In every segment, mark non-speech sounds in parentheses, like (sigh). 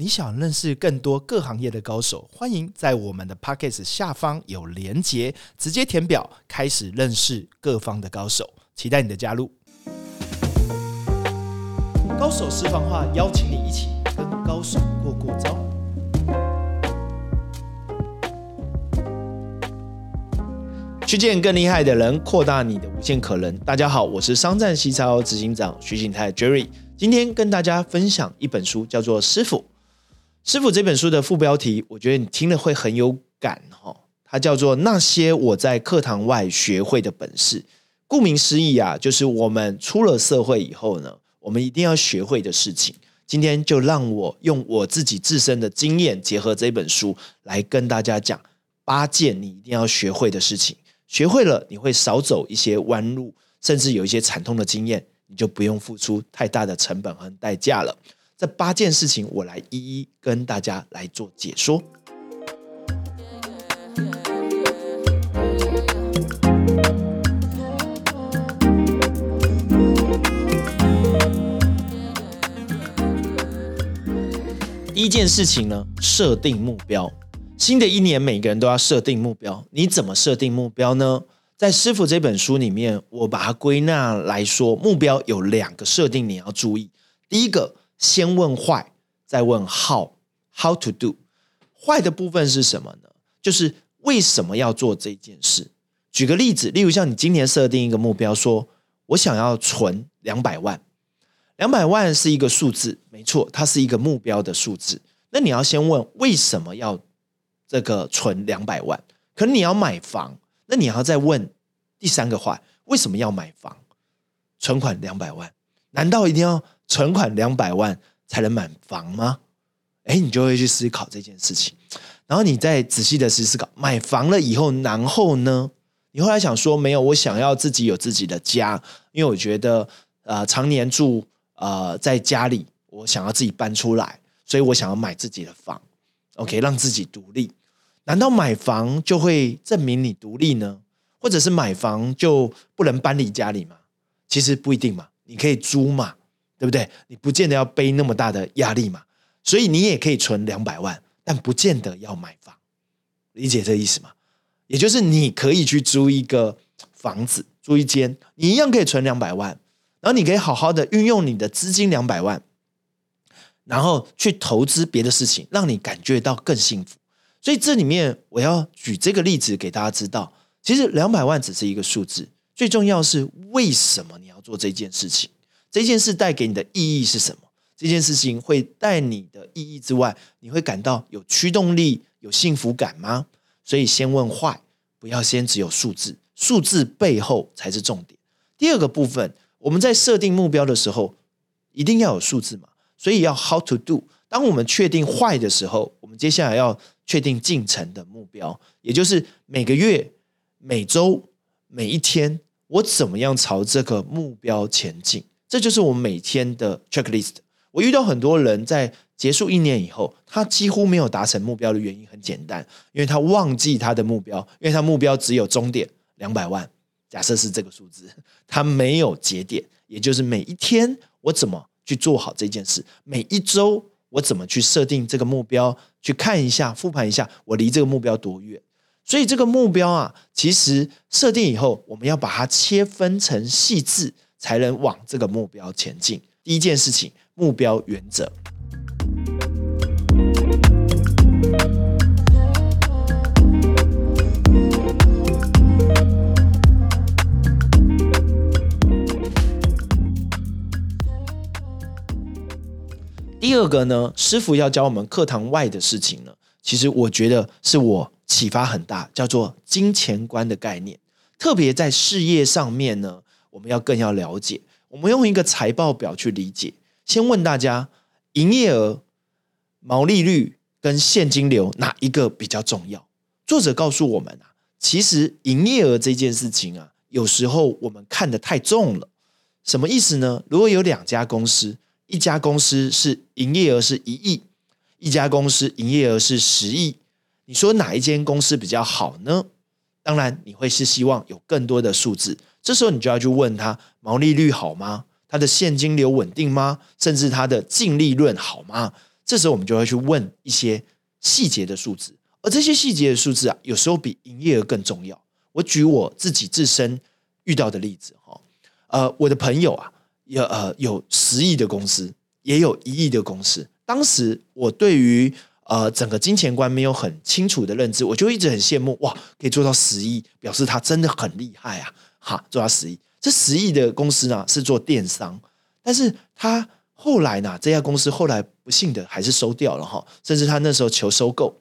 你想认识更多各行业的高手，欢迎在我们的 p o c k e t 下方有连结，直接填表开始认识各方的高手，期待你的加入。高手私房话，邀请你一起跟高手过过招。去见更厉害的人，扩大你的无限可能。大家好，我是商战西超执行长徐景泰 Jerry，今天跟大家分享一本书，叫做《师傅》。《师傅》这本书的副标题，我觉得你听了会很有感哈。它叫做《那些我在课堂外学会的本事》。顾名思义啊，就是我们出了社会以后呢，我们一定要学会的事情。今天就让我用我自己自身的经验，结合这本书来跟大家讲八件你一定要学会的事情。学会了，你会少走一些弯路，甚至有一些惨痛的经验，你就不用付出太大的成本和代价了。这八件事情，我来一一跟大家来做解说。第一件事情呢，设定目标。新的一年，每个人都要设定目标。你怎么设定目标呢？在《师傅》这本书里面，我把它归纳来说，目标有两个设定，你要注意。第一个，先问坏，再问 how，how to do。坏的部分是什么呢？就是为什么要做这件事。举个例子，例如像你今年设定一个目标，说我想要存两百万，两百万是一个数字，没错，它是一个目标的数字。那你要先问为什么要？这个存两百万，可能你要买房，那你要再问第三个话：为什么要买房？存款两百万，难道一定要存款两百万才能买房吗？哎，你就会去思考这件事情，然后你再仔细的去思考，买房了以后，然后呢？你后来想说，没有，我想要自己有自己的家，因为我觉得呃，常年住呃在家里，我想要自己搬出来，所以我想要买自己的房，OK，让自己独立。难道买房就会证明你独立呢？或者是买房就不能搬离家里吗？其实不一定嘛，你可以租嘛，对不对？你不见得要背那么大的压力嘛。所以你也可以存两百万，但不见得要买房，理解这意思吗？也就是你可以去租一个房子，租一间，你一样可以存两百万，然后你可以好好的运用你的资金两百万，然后去投资别的事情，让你感觉到更幸福。所以这里面我要举这个例子给大家知道，其实两百万只是一个数字，最重要是为什么你要做这件事情？这件事带给你的意义是什么？这件事情会带你的意义之外，你会感到有驱动力、有幸福感吗？所以先问坏，不要先只有数字，数字背后才是重点。第二个部分，我们在设定目标的时候，一定要有数字嘛，所以要 how to do。当我们确定坏的时候，我们接下来要。确定进程的目标，也就是每个月、每周、每一天，我怎么样朝这个目标前进？这就是我每天的 checklist。我遇到很多人在结束一年以后，他几乎没有达成目标的原因很简单，因为他忘记他的目标，因为他目标只有终点两百万，假设是这个数字，(laughs) 他没有节点，也就是每一天我怎么去做好这件事，每一周。我怎么去设定这个目标？去看一下，复盘一下，我离这个目标多远？所以这个目标啊，其实设定以后，我们要把它切分成细致，才能往这个目标前进。第一件事情，目标原则。第二个呢，师傅要教我们课堂外的事情呢，其实我觉得是我启发很大，叫做金钱观的概念。特别在事业上面呢，我们要更要了解。我们用一个财报表去理解。先问大家，营业额、毛利率跟现金流哪一个比较重要？作者告诉我们啊，其实营业额这件事情啊，有时候我们看得太重了。什么意思呢？如果有两家公司。一家公司是营业额是一亿，一家公司营业额是十亿，你说哪一间公司比较好呢？当然你会是希望有更多的数字，这时候你就要去问他毛利率好吗？它的现金流稳定吗？甚至它的净利润好吗？这时候我们就会去问一些细节的数字，而这些细节的数字啊，有时候比营业额更重要。我举我自己自身遇到的例子哈，呃，我的朋友啊，有呃有十亿的公司，也有一亿的公司。当时我对于呃整个金钱观没有很清楚的认知，我就一直很羡慕哇，可以做到十亿，表示他真的很厉害啊！哈，做到十亿，这十亿的公司呢是做电商，但是他后来呢，这家公司后来不幸的还是收掉了哈，甚至他那时候求收购。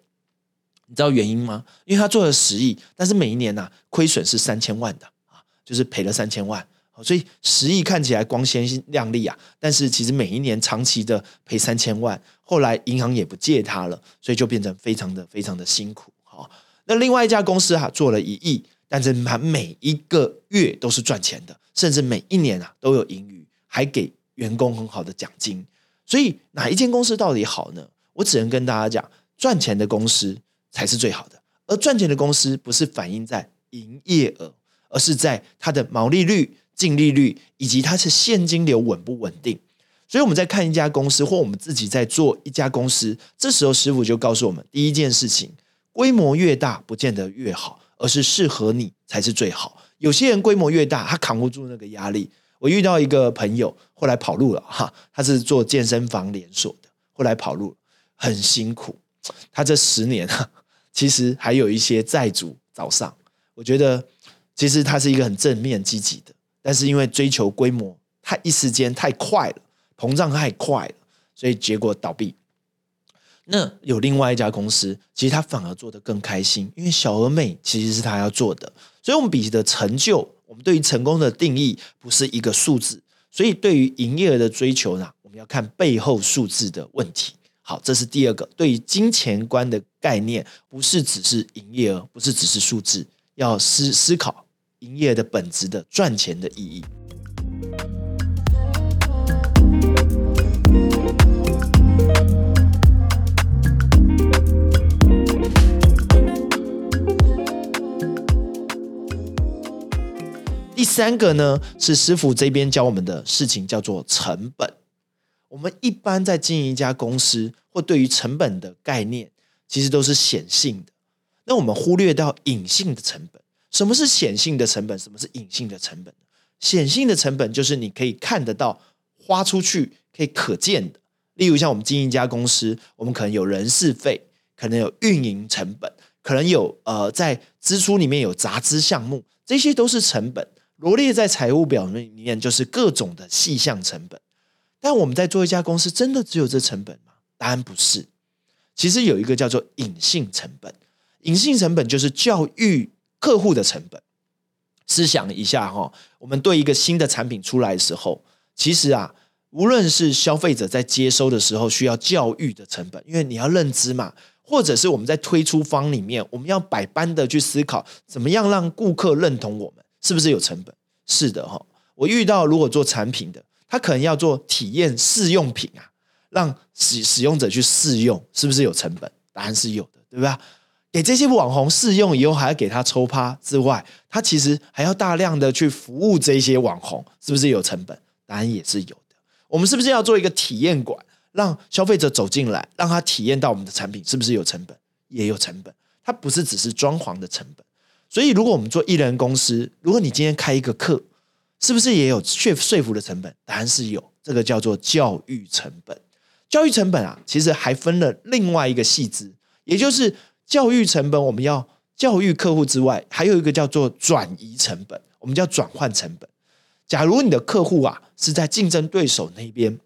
你知道原因吗？因为他做了十亿，但是每一年呢亏损是三千万的啊，就是赔了三千万。所以十亿看起来光鲜亮丽啊，但是其实每一年长期的赔三千万。后来银行也不借他了，所以就变成非常的非常的辛苦。好，那另外一家公司哈做了一亿，但是他每一个月都是赚钱的，甚至每一年啊都有盈余，还给员工很好的奖金。所以哪一间公司到底好呢？我只能跟大家讲，赚钱的公司。才是最好的，而赚钱的公司不是反映在营业额，而是在它的毛利率、净利率以及它是现金流稳不稳定。所以我们在看一家公司，或我们自己在做一家公司，这时候师傅就告诉我们：第一件事情，规模越大不见得越好，而是适合你才是最好。有些人规模越大，他扛不住那个压力。我遇到一个朋友，后来跑路了哈，他是做健身房连锁的，后来跑路很辛苦。他这十年啊。(laughs) 其实还有一些债主早上，我觉得其实他是一个很正面积极的，但是因为追求规模，太一时间太快了，膨胀太快了，所以结果倒闭。那有另外一家公司，其实他反而做得更开心，因为小而美其实是他要做的。所以，我们比的成就，我们对于成功的定义不是一个数字，所以对于营业额的追求呢，我们要看背后数字的问题。好，这是第二个对于金钱观的概念，不是只是营业额，不是只是数字，要思思考营业的本质的赚钱的意义。第三个呢，是师傅这边教我们的事情，叫做成本。我们一般在经营一家公司，或对于成本的概念，其实都是显性的。那我们忽略到隐性的成本。什么是显性的成本？什么是隐性的成本？显性的成本就是你可以看得到、花出去可以可见的。例如像我们经营一家公司，我们可能有人事费，可能有运营成本，可能有呃在支出里面有杂支项目，这些都是成本，罗列在财务表里面就是各种的细项成本。但我们在做一家公司，真的只有这成本吗？答案不是。其实有一个叫做隐性成本，隐性成本就是教育客户的成本。思想一下哈，我们对一个新的产品出来的时候，其实啊，无论是消费者在接收的时候需要教育的成本，因为你要认知嘛，或者是我们在推出方里面，我们要百般的去思考，怎么样让顾客认同我们，是不是有成本？是的哈，我遇到如果做产品的。他可能要做体验试用品啊，让使使用者去试用，是不是有成本？答案是有的，对吧？给这些网红试用以后，还要给他抽趴之外，他其实还要大量的去服务这些网红，是不是有成本？答案也是有的。我们是不是要做一个体验馆，让消费者走进来，让他体验到我们的产品，是不是有成本？也有成本。它不是只是装潢的成本。所以，如果我们做艺人公司，如果你今天开一个课，是不是也有说说服的成本？答案是有，这个叫做教育成本。教育成本啊，其实还分了另外一个细支，也就是教育成本，我们要教育客户之外，还有一个叫做转移成本，我们叫转换成本。假如你的客户啊是在竞争对手那边，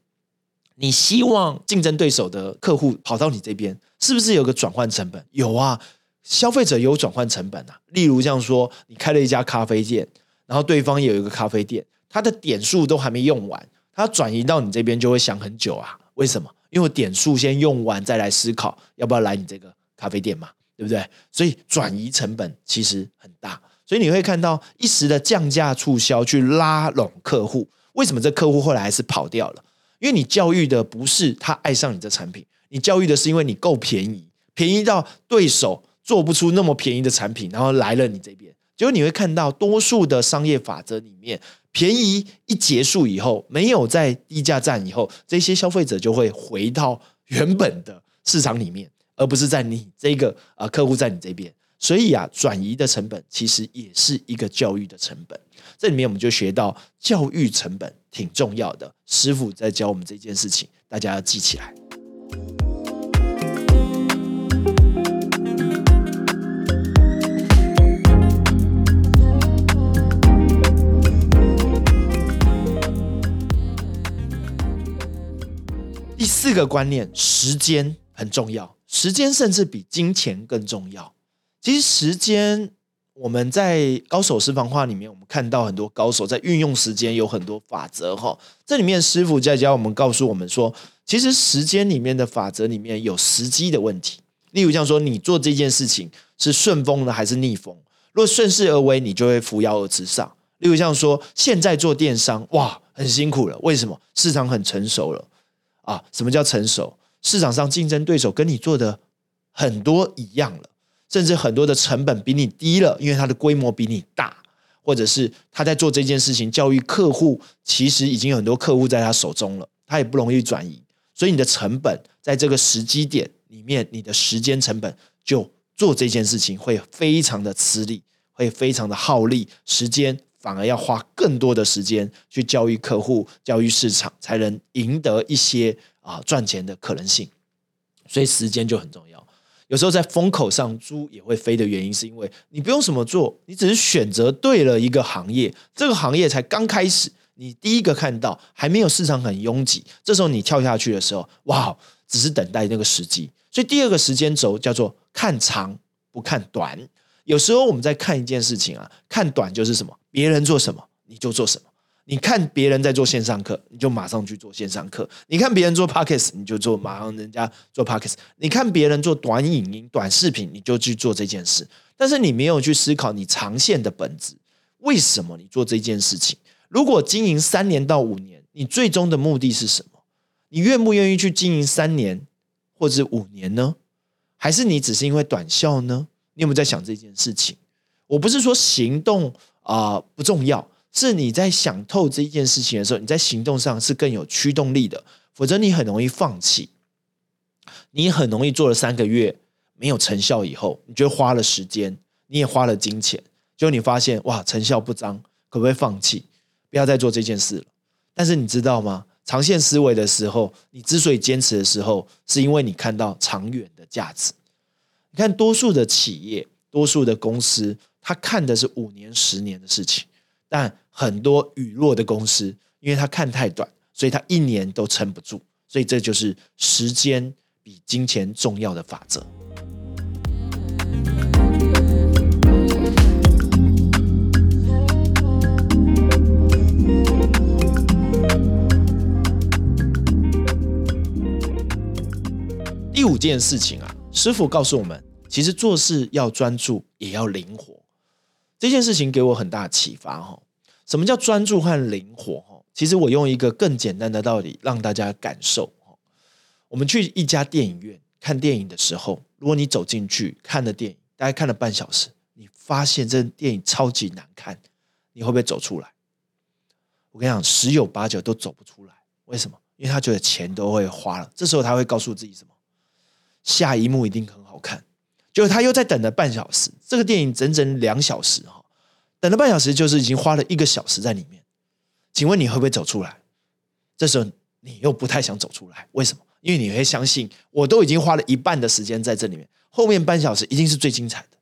你希望竞争对手的客户跑到你这边，是不是有个转换成本？有啊，消费者有转换成本啊。例如像说，你开了一家咖啡店。然后对方也有一个咖啡店，他的点数都还没用完，他转移到你这边就会想很久啊？为什么？因为点数先用完再来思考要不要来你这个咖啡店嘛，对不对？所以转移成本其实很大，所以你会看到一时的降价促销去拉拢客户，为什么这客户后来还是跑掉了？因为你教育的不是他爱上你的产品，你教育的是因为你够便宜，便宜到对手做不出那么便宜的产品，然后来了你这边。结果你会看到，多数的商业法则里面，便宜一结束以后，没有在低价战以后，这些消费者就会回到原本的市场里面，而不是在你这个啊客户在你这边。所以啊，转移的成本其实也是一个教育的成本。这里面我们就学到教育成本挺重要的。师傅在教我们这件事情，大家要记起来。第四个观念，时间很重要，时间甚至比金钱更重要。其实时间，我们在高手私房话里面，我们看到很多高手在运用时间，有很多法则哈。这里面师傅在教我们，告诉我们说，其实时间里面的法则里面有时机的问题。例如像说，你做这件事情是顺风的还是逆风？如果顺势而为，你就会扶摇而直上。例如像说，现在做电商，哇，很辛苦了，为什么？市场很成熟了。啊，什么叫成熟？市场上竞争对手跟你做的很多一样了，甚至很多的成本比你低了，因为它的规模比你大，或者是他在做这件事情，教育客户，其实已经有很多客户在他手中了，他也不容易转移，所以你的成本在这个时机点里面，你的时间成本就做这件事情会非常的吃力，会非常的耗力，时间。反而要花更多的时间去教育客户、教育市场，才能赢得一些啊赚钱的可能性。所以时间就很重要。有时候在风口上猪也会飞的原因，是因为你不用什么做，你只是选择对了一个行业，这个行业才刚开始，你第一个看到还没有市场很拥挤，这时候你跳下去的时候，哇，只是等待那个时机。所以第二个时间轴叫做看长不看短。有时候我们在看一件事情啊，看短就是什么？别人做什么你就做什么。你看别人在做线上课，你就马上去做线上课；你看别人做 pockets，你就做马上人家做 pockets；你看别人做短影音、短视频，你就去做这件事。但是你没有去思考你长线的本质，为什么你做这件事情？如果经营三年到五年，你最终的目的是什么？你愿不愿意去经营三年或者五年呢？还是你只是因为短效呢？你有没有在想这件事情？我不是说行动啊不重要，是你在想透这一件事情的时候，你在行动上是更有驱动力的。否则你很容易放弃，你很容易做了三个月没有成效以后，你就花了时间，你也花了金钱，结果你发现哇成效不彰，可不可以放弃？不要再做这件事了。但是你知道吗？长线思维的时候，你之所以坚持的时候，是因为你看到长远的价值。你看，多数的企业、多数的公司，他看的是五年、十年的事情；但很多雨落的公司，因为他看太短，所以他一年都撑不住。所以这就是时间比金钱重要的法则。第五件事情啊。师傅告诉我们，其实做事要专注，也要灵活。这件事情给我很大启发哈。什么叫专注和灵活？哈，其实我用一个更简单的道理让大家感受。我们去一家电影院看电影的时候，如果你走进去看了电影，大概看了半小时，你发现这电影超级难看，你会不会走出来？我跟你讲，十有八九都走不出来。为什么？因为他觉得钱都会花了。这时候他会告诉自己什么？下一幕一定很好看，就他又在等了半小时。这个电影整整两小时哈，等了半小时就是已经花了一个小时在里面。请问你会不会走出来？这时候你又不太想走出来，为什么？因为你会相信，我都已经花了一半的时间在这里面，后面半小时一定是最精彩的。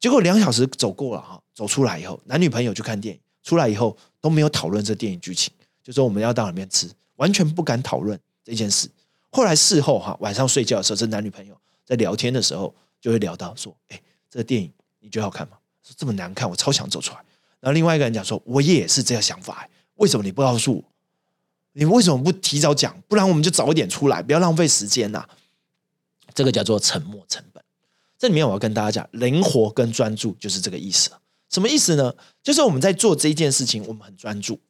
结果两小时走过了哈，走出来以后，男女朋友去看电影，出来以后都没有讨论这电影剧情，就说我们要到里面吃，完全不敢讨论这件事。后来事后哈，晚上睡觉的时候，这男女朋友在聊天的时候，就会聊到说：“哎，这个电影你觉得好看吗？说这么难看，我超想走出来。”然后另外一个人讲说：“我也是这样想法，为什么你不告诉我？你为什么不提早讲？不然我们就早一点出来，不要浪费时间呐。”这个叫做沉默成本。这里面我要跟大家讲，灵活跟专注就是这个意思。什么意思呢？就是我们在做这一件事情，我们很专注，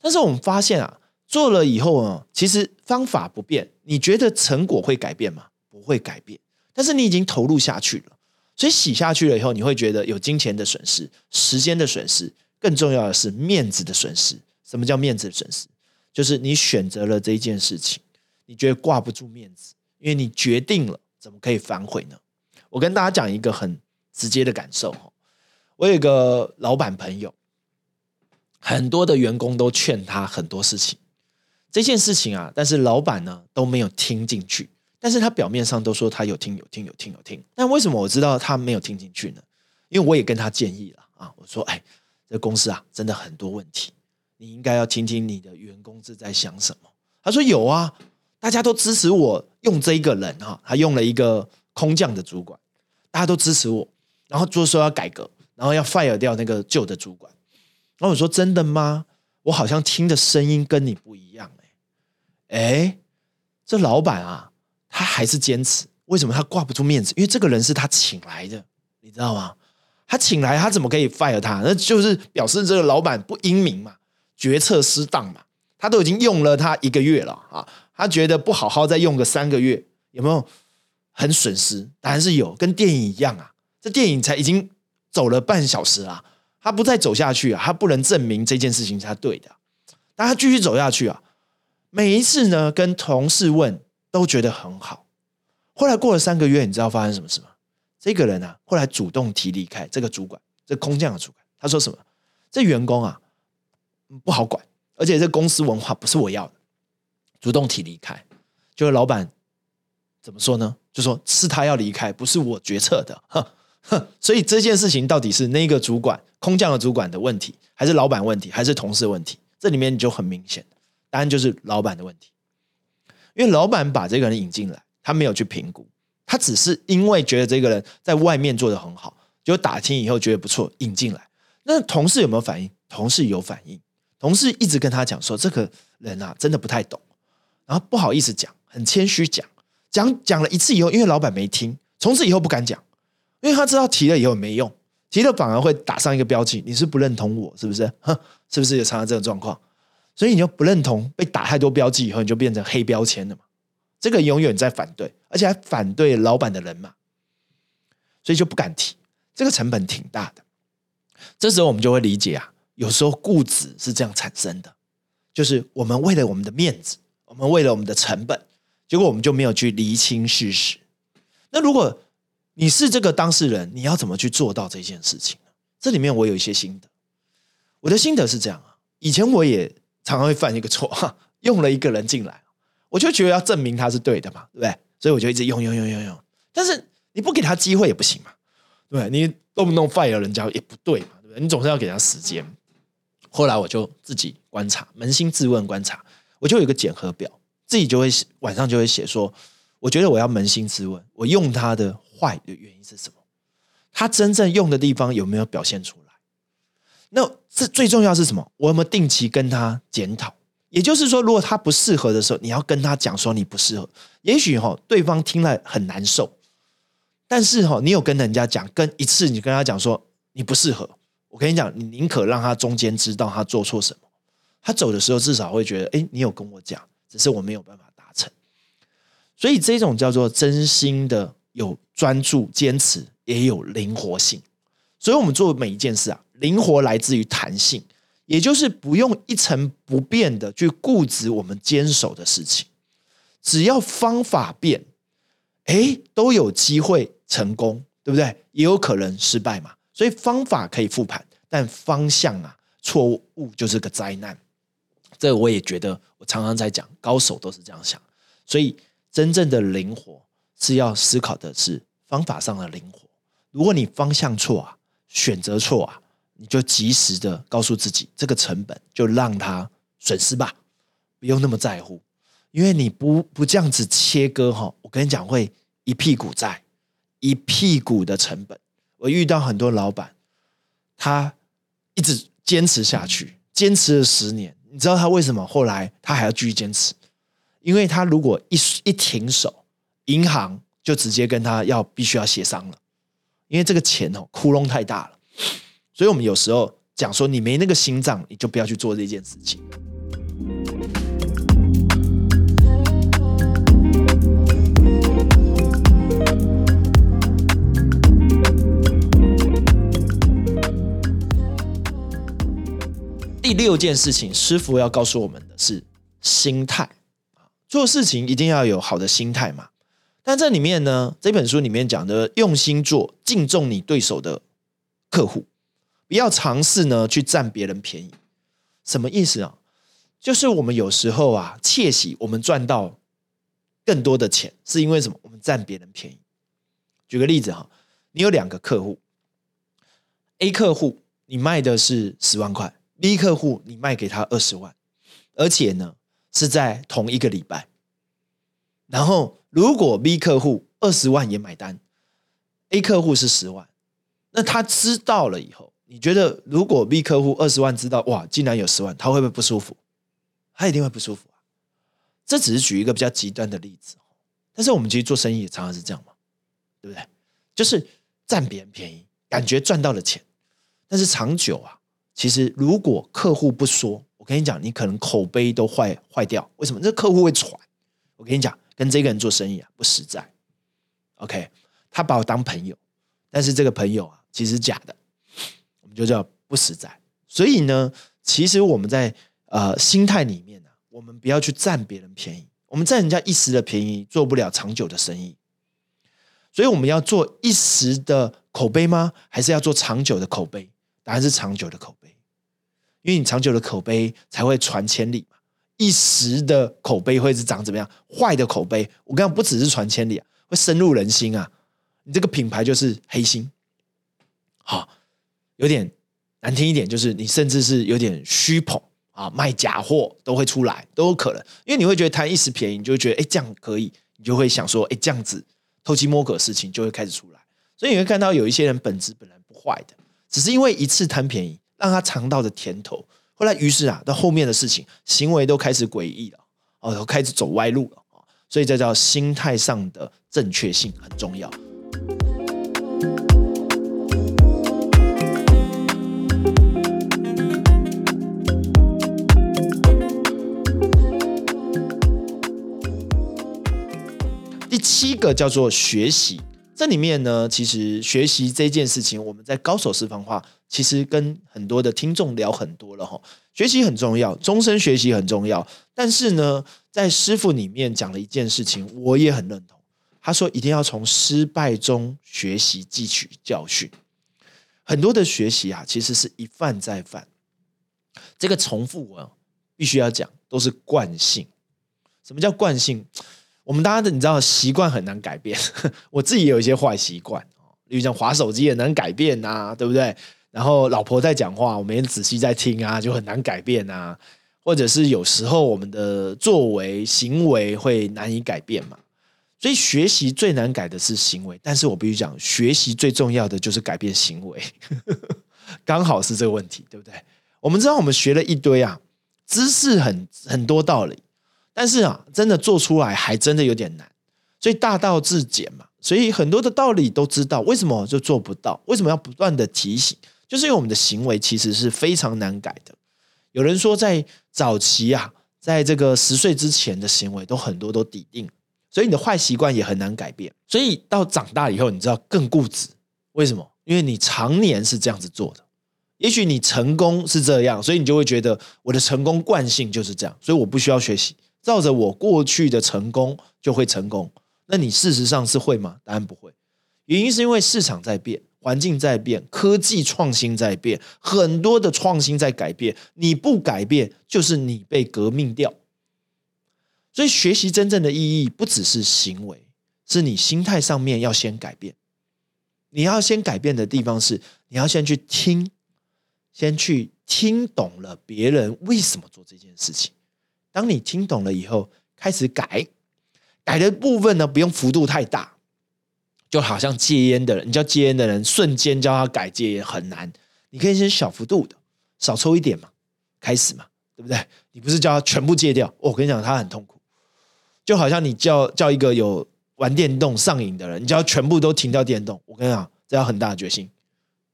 但是我们发现啊。做了以后啊，其实方法不变，你觉得成果会改变吗？不会改变。但是你已经投入下去了，所以洗下去了以后，你会觉得有金钱的损失、时间的损失，更重要的是面子的损失。什么叫面子的损失？就是你选择了这一件事情，你觉得挂不住面子，因为你决定了，怎么可以反悔呢？我跟大家讲一个很直接的感受哈，我有一个老板朋友，很多的员工都劝他很多事情，这件事情啊，但是老板呢都没有听进去，但是他表面上都说他有听有听有听有听，但为什么我知道他没有听进去呢？因为我也跟他建议了啊，我说哎，这公司啊真的很多问题，你应该要听听你的员工是在想什么。他说有啊，大家都支持我用这一个人哈，他用了一个空降的主管，大家都支持我，然后就说要改革，然后要 fire 掉那个旧的主管。然后我说真的吗？我好像听的声音跟你不一样哎，哎，这老板啊，他还是坚持，为什么他挂不住面子？因为这个人是他请来的，你知道吗？他请来，他怎么可以 fire 他？那就是表示这个老板不英明嘛，决策失当嘛。他都已经用了他一个月了啊，他觉得不好好再用个三个月，有没有很损失？当然是有，跟电影一样啊。这电影才已经走了半小时啊，他不再走下去啊，他不能证明这件事情是他对的。但他继续走下去啊，每一次呢跟同事问都觉得很好。后来过了三个月，你知道发生什么事吗？这个人啊，后来主动提离开这个主管，这空降的主管，他说什么？这员工啊不好管。而且这公司文化不是我要的，主动提离开，就是老板怎么说呢？就说是他要离开，不是我决策的，哼哼。所以这件事情到底是那个主管空降的主管的问题，还是老板问题，还是同事问题？这里面你就很明显，答案就是老板的问题。因为老板把这个人引进来，他没有去评估，他只是因为觉得这个人在外面做的很好，就打听以后觉得不错，引进来。那同事有没有反应？同事有反应。同事一直跟他讲说，这个人啊，真的不太懂，然后不好意思讲，很谦虚讲，讲讲了一次以后，因为老板没听，从此以后不敢讲，因为他知道提了以后没用，提了反而会打上一个标记，你是不认同我，是不是？哼，(laughs) 是不是也常常这种状况？所以你就不认同，被打太多标记以后，你就变成黑标签了嘛？这个永远在反对，而且还反对老板的人嘛，所以就不敢提，这个成本挺大的。这时候我们就会理解啊。有时候固执是这样产生的，就是我们为了我们的面子，我们为了我们的成本，结果我们就没有去厘清事实。那如果你是这个当事人，你要怎么去做到这件事情呢？这里面我有一些心得。我的心得是这样啊，以前我也常常会犯一个错，(laughs) 哈，用了一个人进来，我就觉得要证明他是对的嘛，对不对？所以我就一直用用用用用。但是你不给他机会也不行嘛，对你动不动 fire 人家也不对嘛，对不对？你总是要给他时间。后来我就自己观察，扪心自问观察，我就有一个检核表，自己就会晚上就会写说，我觉得我要扪心自问，我用他的坏的原因是什么？他真正用的地方有没有表现出来？那这最重要是什么？我有没有定期跟他检讨？也就是说，如果他不适合的时候，你要跟他讲说你不适合。也许哈，对方听了很难受，但是哈，你有跟人家讲，跟一次你跟他讲说你不适合。我跟你讲，你宁可让他中间知道他做错什么，他走的时候至少会觉得，哎，你有跟我讲，只是我没有办法达成。所以这种叫做真心的有专注坚持，也有灵活性。所以我们做每一件事啊，灵活来自于弹性，也就是不用一成不变的去固执我们坚守的事情，只要方法变，哎，都有机会成功，对不对？也有可能失败嘛。所以方法可以复盘，但方向啊错误就是个灾难。这我也觉得，我常常在讲，高手都是这样想。所以真正的灵活是要思考的是方法上的灵活。如果你方向错啊，选择错啊，你就及时的告诉自己，这个成本就让它损失吧，不用那么在乎。因为你不不这样子切割哈，我跟你讲会一屁股债，一屁股的成本。我遇到很多老板，他一直坚持下去，坚持了十年。你知道他为什么后来他还要继续坚持？因为他如果一一停手，银行就直接跟他要必须要协商了，因为这个钱哦窟窿太大了。所以我们有时候讲说，你没那个心脏，你就不要去做这件事情。第六件事情，师傅要告诉我们的是心态做事情一定要有好的心态嘛。但这里面呢，这本书里面讲的用心做，敬重你对手的客户，不要尝试呢去占别人便宜。什么意思啊？就是我们有时候啊，窃喜我们赚到更多的钱，是因为什么？我们占别人便宜。举个例子哈，你有两个客户，A 客户你卖的是十万块，B 客户你卖给他二十万，而且呢是在同一个礼拜。然后如果 B 客户二十万也买单，A 客户是十万，那他知道了以后，你觉得如果 B 客户二十万知道哇，竟然有十万，他会不会不舒服？他一定会不舒服啊！这只是举一个比较极端的例子，但是我们其实做生意常常是这样嘛，对不对？就是占别人便宜，感觉赚到了钱，但是长久啊，其实如果客户不说，我跟你讲，你可能口碑都坏坏掉。为什么？这客户会传。我跟你讲，跟这个人做生意啊，不实在。OK，他把我当朋友，但是这个朋友啊，其实假的，就叫不实在。所以呢，其实我们在。呃，心态里面呢，我们不要去占别人便宜，我们占人家一时的便宜，做不了长久的生意。所以我们要做一时的口碑吗？还是要做长久的口碑？答案是长久的口碑，因为你长久的口碑才会传千里嘛。一时的口碑会是长怎么样？坏的口碑，我刚刚，不只是传千里啊，会深入人心啊。你这个品牌就是黑心，好，有点难听一点，就是你甚至是有点虚捧。啊，卖假货都会出来，都有可能，因为你会觉得贪一时便宜，你就会觉得哎这样可以，你就会想说哎这样子偷鸡摸狗的事情就会开始出来，所以你会看到有一些人本质本来不坏的，只是因为一次贪便宜，让他尝到的甜头，后来于是啊，到后面的事情行为都开始诡异了，哦，开始走歪路了所以这叫心态上的正确性很重要。七个叫做学习，这里面呢，其实学习这件事情，我们在高手私房话，其实跟很多的听众聊很多了哈。学习很重要，终身学习很重要。但是呢，在师傅里面讲了一件事情，我也很认同。他说一定要从失败中学习，汲取教训。很多的学习啊，其实是一犯再犯。这个重复啊，必须要讲，都是惯性。什么叫惯性？我们大家的你知道习惯很难改变，(laughs) 我自己也有一些坏习惯例如讲划手机也难改变呐，对不对？然后老婆在讲话，我们仔细在听啊，就很难改变啊。或者是有时候我们的作为行为会难以改变嘛。所以学习最难改的是行为，但是我必须讲，学习最重要的就是改变行为，(laughs) 刚好是这个问题，对不对？我们知道我们学了一堆啊，知识很很多道理。但是啊，真的做出来还真的有点难，所以大道至简嘛。所以很多的道理都知道，为什么就做不到？为什么要不断的提醒？就是因为我们的行为其实是非常难改的。有人说，在早期啊，在这个十岁之前的行为都很多都抵定，所以你的坏习惯也很难改变。所以到长大以后，你知道更固执，为什么？因为你常年是这样子做的。也许你成功是这样，所以你就会觉得我的成功惯性就是这样，所以我不需要学习。照着我过去的成功就会成功，那你事实上是会吗？答案不会。原因是因为市场在变，环境在变，科技创新在变，很多的创新在改变。你不改变，就是你被革命掉。所以学习真正的意义不只是行为，是你心态上面要先改变。你要先改变的地方是，你要先去听，先去听懂了别人为什么做这件事情。当你听懂了以后，开始改，改的部分呢，不用幅度太大，就好像戒烟的人，你叫戒烟的人瞬间叫他改戒烟很难，你可以先小幅度的，少抽一点嘛，开始嘛，对不对？你不是叫他全部戒掉，我跟你讲，他很痛苦，就好像你叫叫一个有玩电动上瘾的人，你叫他全部都停掉电动，我跟你讲，这要很大的决心，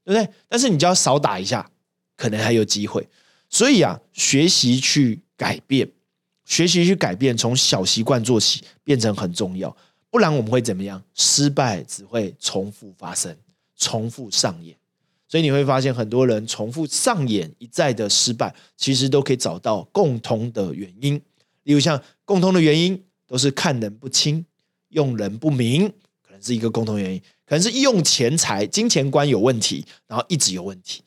对不对？但是你叫他少打一下，可能还有机会。所以啊，学习去改变。学习去改变，从小习惯做起，变成很重要。不然我们会怎么样？失败只会重复发生，重复上演。所以你会发现，很多人重复上演一再的失败，其实都可以找到共通的原因。例如像共通的原因，都是看人不清，用人不明，可能是一个共同原因；可能是用钱财、金钱观有问题，然后一直有问题。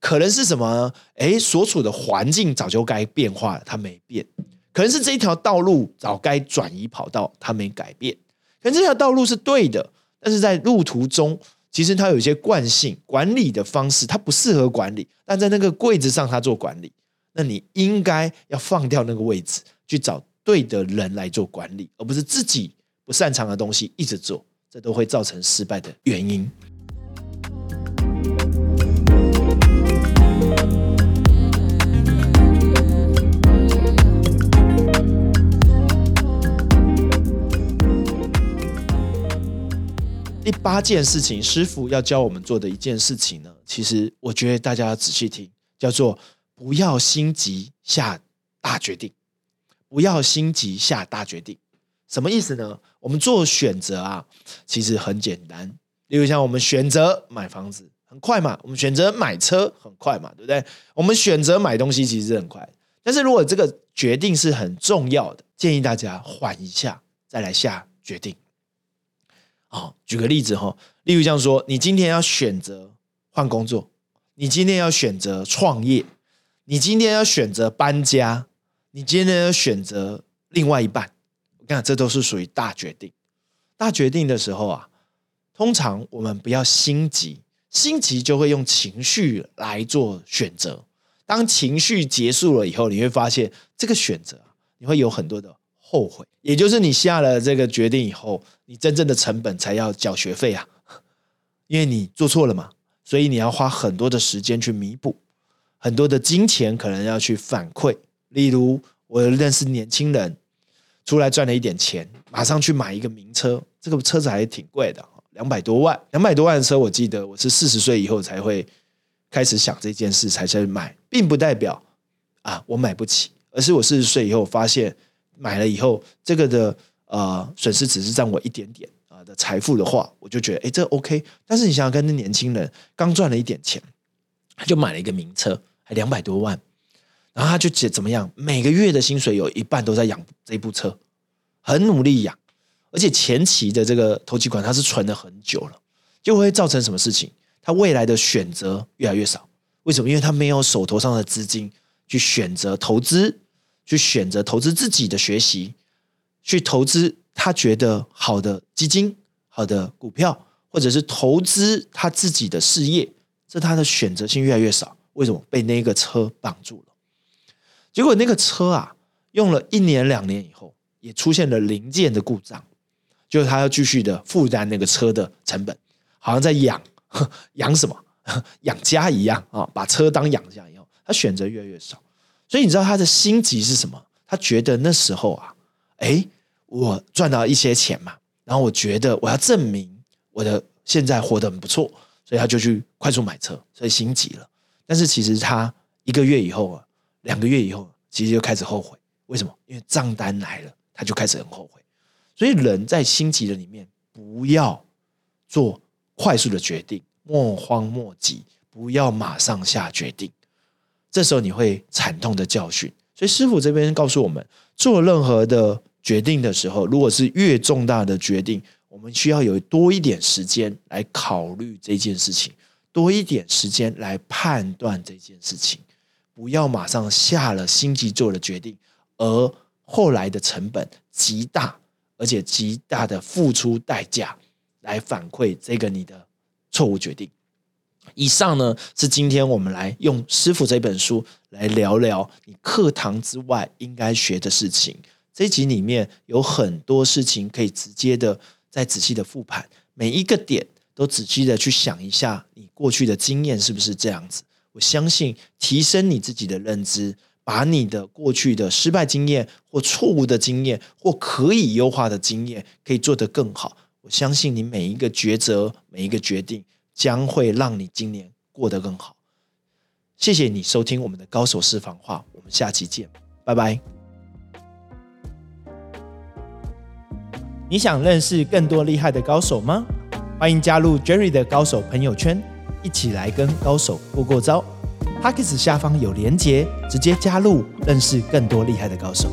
可能是什么？哎，所处的环境早就该变化了，它没变。可能是这一条道路早该转移跑道，他没改变。可能这条道路是对的，但是在路途中，其实它有一些惯性管理的方式，它不适合管理。但在那个柜子上，他做管理，那你应该要放掉那个位置，去找对的人来做管理，而不是自己不擅长的东西一直做，这都会造成失败的原因。八件事情，师傅要教我们做的一件事情呢，其实我觉得大家要仔细听，叫做不要心急下大决定。不要心急下大决定，什么意思呢？我们做选择啊，其实很简单。例如像我们选择买房子，很快嘛；我们选择买车，很快嘛，对不对？我们选择买东西，其实很快。但是如果这个决定是很重要的，建议大家缓一下再来下决定。好，举个例子哈，例如像说，你今天要选择换工作，你今天要选择创业，你今天要选择搬家，你今天要选择另外一半，我看这都是属于大决定。大决定的时候啊，通常我们不要心急，心急就会用情绪来做选择。当情绪结束了以后，你会发现这个选择你会有很多的。后悔，也就是你下了这个决定以后，你真正的成本才要缴学费啊，(laughs) 因为你做错了嘛，所以你要花很多的时间去弥补，很多的金钱可能要去反馈。例如，我认识年轻人出来赚了一点钱，马上去买一个名车，这个车子还挺贵的，两百多万，两百多万的车，我记得我是四十岁以后才会开始想这件事才去买，并不代表啊我买不起，而是我四十岁以后发现。买了以后，这个的呃损失只是占我一点点啊的财富的话，我就觉得哎这 OK。但是你想想看，那年轻人刚赚了一点钱，他就买了一个名车，还两百多万，然后他就怎怎么样，每个月的薪水有一半都在养这部车，很努力养，而且前期的这个投机款他是存了很久了，就会造成什么事情？他未来的选择越来越少。为什么？因为他没有手头上的资金去选择投资。去选择投资自己的学习，去投资他觉得好的基金、好的股票，或者是投资他自己的事业，这他的选择性越来越少。为什么？被那个车绑住了。结果那个车啊，用了一年两年以后，也出现了零件的故障，就是他要继续的负担那个车的成本，好像在养 (laughs) 养什么 (laughs) 养家一样啊，把车当养家一样。他选择越来越少。所以你知道他的心急是什么？他觉得那时候啊，哎，我赚到一些钱嘛，然后我觉得我要证明我的现在活得很不错，所以他就去快速买车，所以心急了。但是其实他一个月以后啊，两个月以后，其实就开始后悔。为什么？因为账单来了，他就开始很后悔。所以人在心急的里面，不要做快速的决定，莫慌莫急，不要马上下决定。这时候你会惨痛的教训，所以师傅这边告诉我们，做任何的决定的时候，如果是越重大的决定，我们需要有多一点时间来考虑这件事情，多一点时间来判断这件事情，不要马上下了心急做了决定，而后来的成本极大，而且极大的付出代价来反馈这个你的错误决定。以上呢是今天我们来用师傅这本书来聊聊你课堂之外应该学的事情。这集里面有很多事情可以直接的再仔细的复盘，每一个点都仔细的去想一下，你过去的经验是不是这样子？我相信提升你自己的认知，把你的过去的失败经验或错误的经验或可以优化的经验，可以做得更好。我相信你每一个抉择，每一个决定。将会让你今年过得更好。谢谢你收听我们的高手私房话，我们下期见，拜拜。你想认识更多厉害的高手吗？欢迎加入 Jerry 的高手朋友圈，一起来跟高手过过招。p a c k e s 下方有连结，直接加入，认识更多厉害的高手。